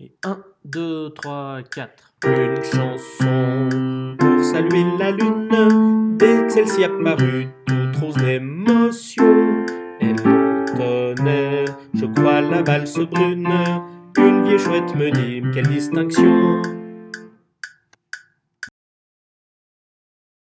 Et 1, 2, 3, 4. Une chanson pour saluer la lune. Dès que celle-ci apparut, toute rose d'émotion. Elle entonnait, je crois, la valse brune. Une vieille chouette me dit quelle distinction.